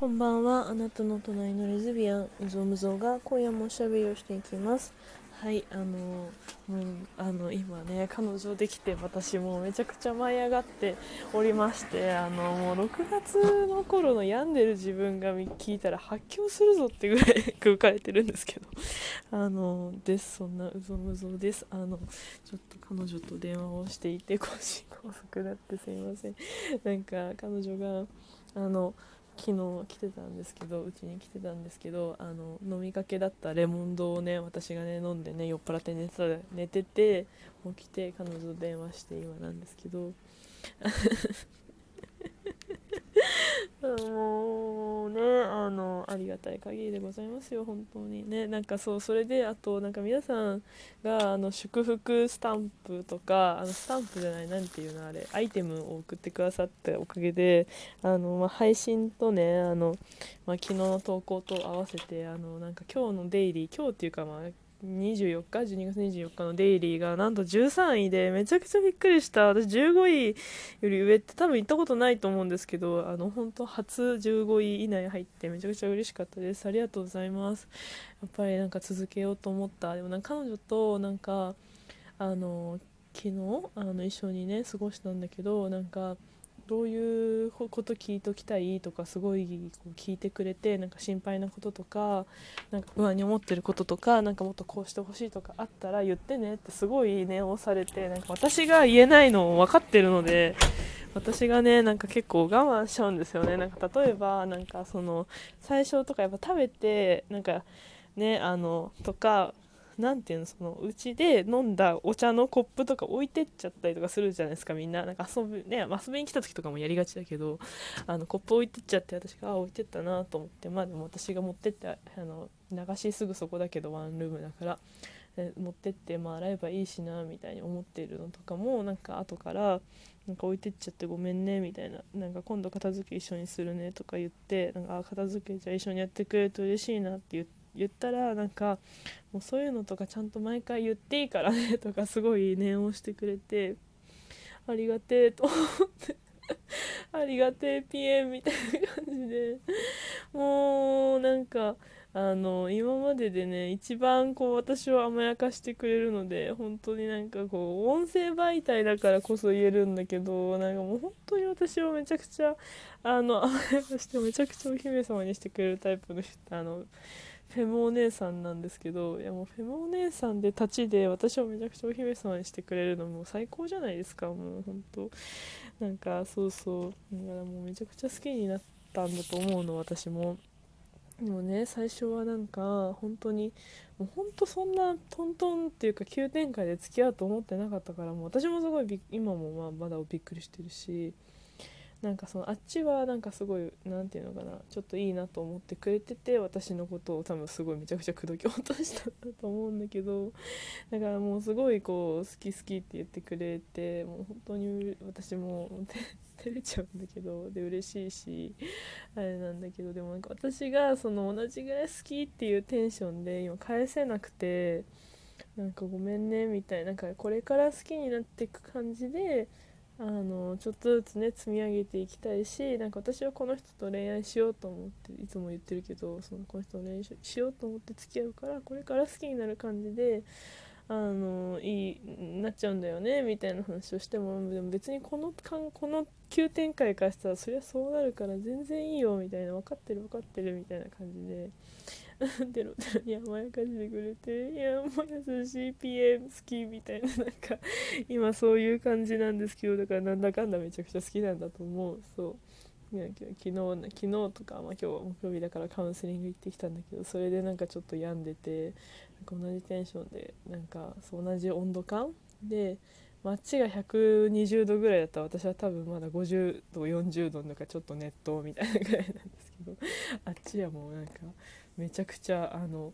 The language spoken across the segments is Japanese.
こんばんは。あなたの隣のレズビアン、うぞむぞが今夜もおしゃべりをしていきます。はい、あの、もう、あの、今ね、彼女できて、私もめちゃくちゃ舞い上がっておりまして、あの、もう6月の頃の病んでる自分が聞いたら発狂するぞってぐらい空かれてるんですけど、あの、です。そんなうぞむぞです。あの、ちょっと彼女と電話をしていて、更新が遅くなってすいません。なんか、彼女が、あの、昨日来てたんですけどうちに来てたんですけどあの飲みかけだったレモンドをね私がね飲んでね酔っ払って寝てた寝てて起きて彼女と電話して今なんですけど。も うありがたい限りでございますよ本当に。ねなんかそうそれであとなんか皆さんがあの祝福スタンプとかあのスタンプじゃない何ていうのあれアイテムを送ってくださったおかげであの、まあ、配信とねあの、まあ、昨日の投稿と合わせてあのなんか今日のデイリー今日っていうかまあ24日？12月24日のデイリーがなんと13位でめちゃくちゃびっくりした。私15位より上って多分行ったことないと思うんですけどあの本当初15位以内入ってめちゃくちゃ嬉しかったです。ありがとうございます。やっぱりなんか続けようと思った。でもなんか彼女となんかあの昨日？あの一緒にね過ごしたんだけどなんかどういうこと聞いときたいとかすごいこう聞いてくれてなんか心配なこととかなんか不安に思ってることとかなんかもっとこうしてほしいとかあったら言ってねってすごい念をされてなんか私が言えないのを分かってるので私がねなんか結構我慢しちゃうんですよね。なんか例えばなんかその最初とかやっぱ食べてなんかねあのとかなんていうのそのうちで飲んだお茶のコップとか置いてっちゃったりとかするじゃないですかみんな。なんか遊ぶね遊びに来た時とかもやりがちだけど あのコップ置いてっちゃって私があ置いてったなと思って。まあでも私が持ってってあの流しすぐそこだけどワンルームだから。え持ってってまあ洗えばいいしなみたいに思ってるのとかもなんか後からなんか置いてっちゃってごめんねみたいな。なんか今度片付け一緒にするねとか言ってなんかあ片付けじゃあ一緒にやってくれると嬉しいなって言って言ったらなんかもうそういうのとかちゃんと毎回言っていいからねとかすごい念をしてくれてありがてえと思ってありがてえピエンみたいな感じでもうなんかあの今まででね一番こう私を甘やかしてくれるので本当になんかこう音声媒体だからこそ言えるんだけどなんかもう本当に私をめちゃくちゃあの甘やかしてめちゃくちゃお姫様にしてくれるタイプの人あのフェムお姉さんなんですけどいやもうフェムお姉さんで立ちで私をめちゃくちゃお姫様にしてくれるのも最高じゃないですか。もう本当なんかそうそう。だからもうめちゃくちゃ好きになったんだと思うの私も。でもね最初はなんか本当にもう本当そんなトントンっていうか急展開で付き合うと思ってなかったからもう私もすごい今もまあまだびっくりしてるし。なんかそのあっちはなんかすごい何て言うのかなちょっといいなと思ってくれてて私のことを多分すごいめちゃくちゃ口説き落としたんだと思うんだけど だからもうすごいこう好き好きって言ってくれてもう本当に私も照れちゃうんだけど で嬉しいしあれなんだけどでもなんか私がその同じぐらい好きっていうテンションで今返せなくてなんかごめんねみたいななんかこれから好きになっていく感じであのちょっとずつね積み上げていきたいしなんか私はこの人と恋愛しようと思っていつも言ってるけどそのこの人と恋愛しようと思って付き合うからこれから好きになる感じであのいいなっちゃうんだよねみたいな話をしてもでも別にこのかんこの急展開からしたらそりゃそうなるから全然いいよみたいな分かってる分かってるみたいな感じでデロデロに甘やかしてくれていやもう優しい PM 好きみたいななんか 今そういう感じなんですけどだからなんだかんだめちゃくちゃ好きなんだと思う。そう。昨日昨日とか、まあ、今日は木曜日だからカウンセリング行ってきたんだけどそれでなんかちょっと病んでてなんか同じテンションでなんかそう同じ温度感？であっちが120度ぐらいだったら私は多分まだ50度40度のかちょっと熱湯みたいなぐらいなんですけど あっちはもうなんかめちゃくちゃあの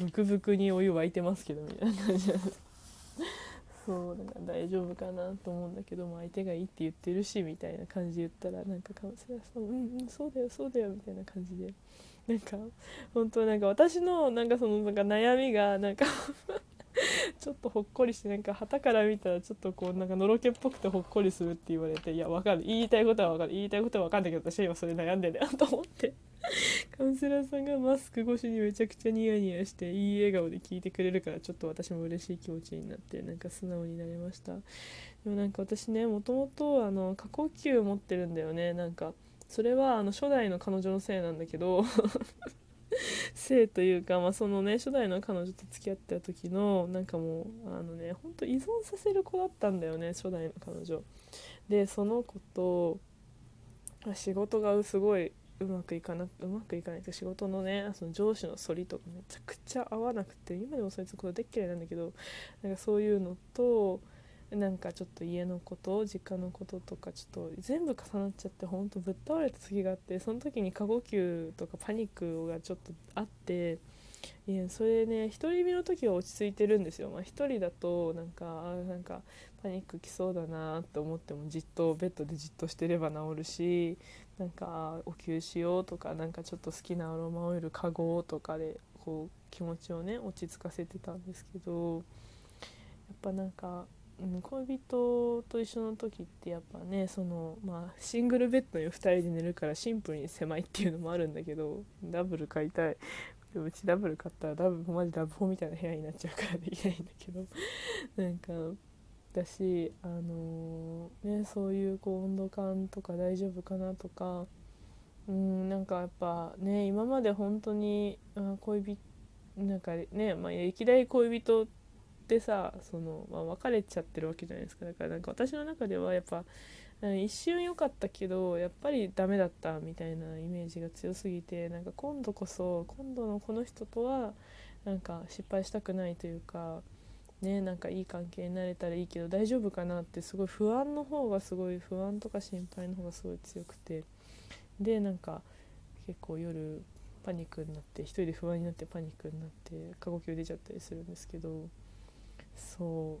ブクブクにお湯沸いてますけどみたいな感じなんで。すそうなんか大丈夫かなと思うんだけども相手がいいって言ってるしみたいな感じで言ったらなんかカウンセラーさん「うんうんそうだよそうだよ」みたいな感じで。なんか本当なんか私のなんかそのなんか悩みがなんか ちょっとほっこりしてなんか旗から見たらちょっとこうなんかのろけっぽくてほっこりするって言われていやわかる。言いたいことはわかる。言いたいことはわかんないけど私は今それ悩んでるなと思って。カウンセラーさんがマスク越しにめちゃくちゃニヤニヤしていい笑顔で聞いてくれるからちょっと私も嬉しい気持ちになってなんか素直になれました。でもなんか私ねもともとあの過呼吸持ってるんだよね。なんかそれはあの初代の彼女のせいなんだけど せいというか、まあ、そのね初代の彼女と付き合ってた時のなんかもうあのねほんと依存させる子だったんだよね初代の彼女。でその子と仕事がすごいうまくいかなうまくいかないと仕事のねその上司の反りとかめちゃくちゃ合わなくて今でもそいつのことでっ嫌いなんだけどなんかそういうのとなんかちょっと家のこと実家のこととかちょっと全部重なっちゃってほんとぶっ倒れた時があってその時に過呼吸とかパニックがちょっとあっていやそれね1人目の時は落ち着いてるんですよ、まあ、1人だとなんかなんかパニックきそうだなって思ってもじっとベッドでじっとしてれば治るしなんかお灸しようとかなんかちょっと好きなアロマオイルかごとかでこう気持ちをね落ち着かせてたんですけどやっぱなんか、うん、恋人と一緒の時ってやっぱねそのまあシングルベッドに2人で寝るからシンプルに狭いっていうのもあるんだけどダブル買いたい。うちダブル買ったらダブルマジラブホみたいな部屋になっちゃうからできないんだけどなんかだし、あのー、ね、そういうこう温度感とか大丈夫かなとかうんなんかやっぱね今まで本当にあ恋人なんかね、まあ、歴代恋人ってさその、まあ、別れちゃってるわけじゃないですか。だからなんか私の中ではやっぱ一瞬良かったけどやっぱりダメだったみたいなイメージが強すぎてなんか今度こそ今度のこの人とはなんか失敗したくないというかねなんかいい関係になれたらいいけど大丈夫かなってすごい不安の方がすごい不安とか心配の方がすごい強くて。でなんか結構夜パニックになって一人で不安になってパニックになって過呼吸出ちゃったりするんですけど。そ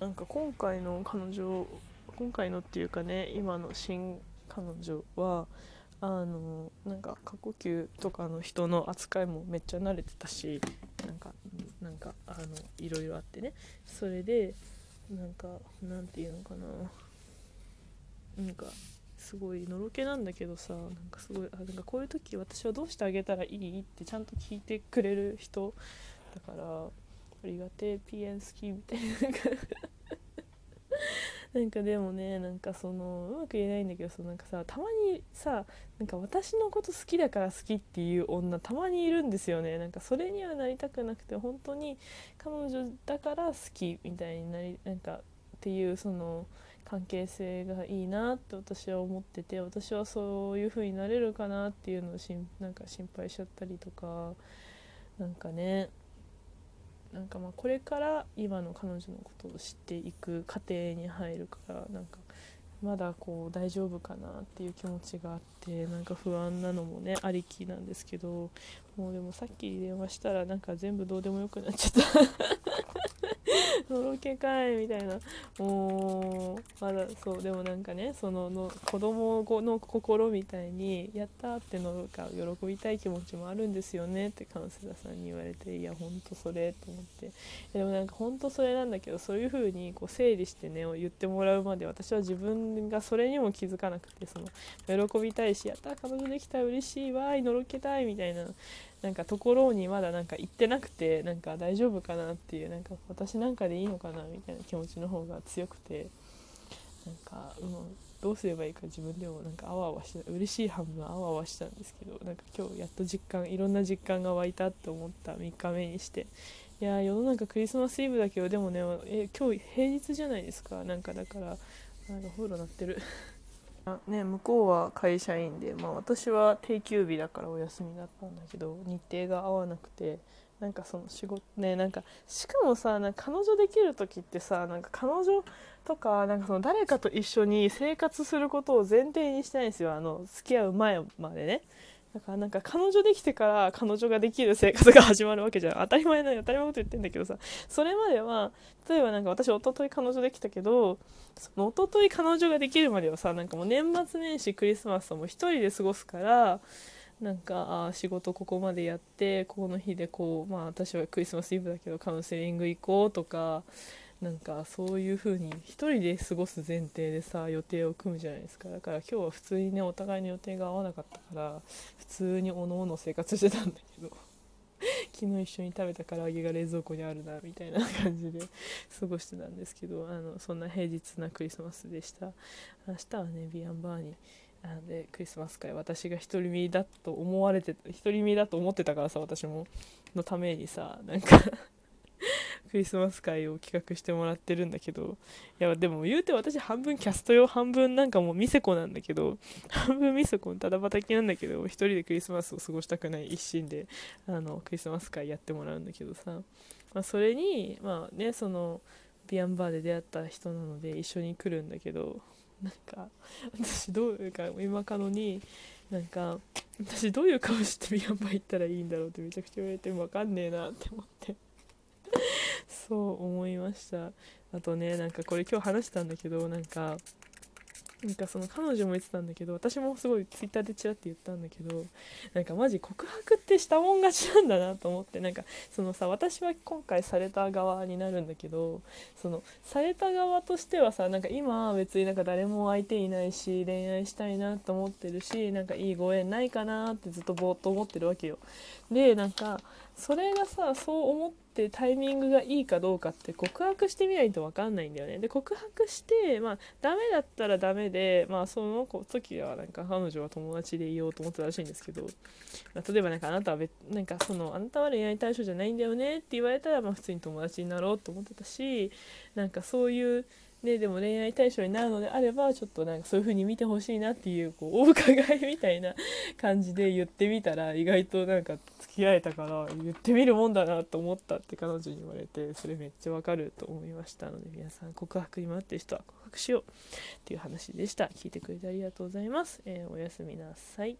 う。なんか今回の彼女今回のっていうかね今の新彼女はあのなんか過呼吸とかの人の扱いもめっちゃ慣れてたしなんかなんかあのいろいろあってね。それでなんかなんていうのかな。なんかすごいのろけなんだけどさなんかすごいあなんかこういう時私はどうしてあげたらいいってちゃんと聞いてくれる人だからありがてえピエン好きみたいななんかでもねなんかそのうまく言えないんだけどそのなんかさたまにさなんか私のこと好きだから好きっていう女たまにいるんですよね。なんかそれにはなりたくなくて本当に彼女だから好きみたいになりなんかっていうその関係性がいいなって私は思ってて私はそういう風になれるかなっていうのをしなんか心配しちゃったりとかなんかねなんかまあこれから今の彼女のことを知っていく過程に入るからなんかまだこう大丈夫かなっていう気持ちがあってなんか不安なのもねありきなんですけどもうでもさっき電話したらなんか全部どうでもよくなっちゃった。のろけかいみたいな。もうまだそうでもなんかねそのの子供の心みたいにやったってのが喜びたい気持ちもあるんですよねってカウンセラーさんに言われていやほんとそれと思って。でもなんかほんとそれなんだけどそういう風にこう整理してね言ってもらうまで私は自分がそれにも気づかなくてその喜びたいしやった彼女できた嬉しいわーいのろけたいみたいな。なんかところにまだなんか行ってなくてなんか大丈夫かなっていうなんか私なんかでいいのかなみたいな気持ちの方が強くてなんか、うん、どうすればいいか自分でもなんかあわあわして嬉しい半分あわあわしたんですけどなんか今日やっと実感いろんな実感が湧いたって思った3日目にして。いや世の中クリスマスイブだけどでもねえ今日平日じゃないですか。なんかだからなんかお風呂鳴ってる。あね、向こうは会社員で、まあ、私は定休日だからお休みだったんだけど日程が合わなくてなんかその仕事ねなんかしかもさなんか彼女できる時ってさなんか彼女とかなんかその誰かと一緒に生活することを前提にしてないんですよ。あの付き合う前までね。だからなんか彼女できてから彼女ができる生活が始まるわけじゃん。当たり前な当たり前のこと言ってんだけどさ。それまでは例えばなんか私一昨日彼女できたけどその一昨日彼女ができるまではさなんかもう年末年始クリスマスも一人で過ごすからなんかあ仕事ここまでやってこの日でこうまあ私はクリスマスイブだけどカウンセリング行こうとかなんかそういう風に一人で過ごす前提でさ予定を組むじゃないですか。だから今日は普通にねお互いの予定が合わなかったから普通におのおの生活してたんだけど。昨日一緒に食べた唐揚げが冷蔵庫にあるなみたいな感じで過ごしてたんですけどあのそんな平日なクリスマスでした。明日はねビアンバーにあでクリスマス会私が独り身だと思われて独り身だと思ってたからさ私も。のためにさなんかクリスマス会を企画してもらってるんだけどいやでも言うて私半分キャスト用半分なんかもうミセコなんだけど 半分ミセコのただ働きなんだけど一人でクリスマスを過ごしたくない一心であのクリスマス会やってもらうんだけどさ、まあ、それにまあねそのビアンバーで出会った人なので一緒に来るんだけどなんか私どういうか今かのになんか私どういう顔してビアンバー行ったらいいんだろうってめちゃくちゃ言われて分かんねえなって思って。そう思いました。あとねなんかこれ今日話したんだけどなんかなんかその彼女も言ってたんだけど私もすごいツイッターでチラッて言ったんだけどなんかマジ告白ってしたもん勝ちなんだなと思ってなんかそのさ私は今回された側になるんだけどそのされた側としてはさなんか今別になんか誰も相手いないし恋愛したいなと思ってるしなんかいいご縁ないかなってずっとぼーっと思ってるわけよ。でなんかそれがさそう思ってタイミングがいいかどうかって告白してみないと分かんないんだよね。で告白してまあダメだったらダメでまあその時はなんか彼女は友達でいようと思ってたらしいんですけど、まあ、例えばなんかあなたは別なんかそのあなたは恋愛対象じゃないんだよねって言われたらまあ普通に友達になろうと思ってたしなんかそういうね、でも恋愛対象になるのであればちょっとなんかそういう風に見てほしいなっていうこうお伺いみたいな感じで言ってみたら意外となんか付き合えたから言ってみるもんだなと思ったって彼女に言われてそれめっちゃわかると思いましたので皆さん告白に待ってる人は告白しようっていう話でした。聞いてくれてありがとうございます、えー、おやすみなさい。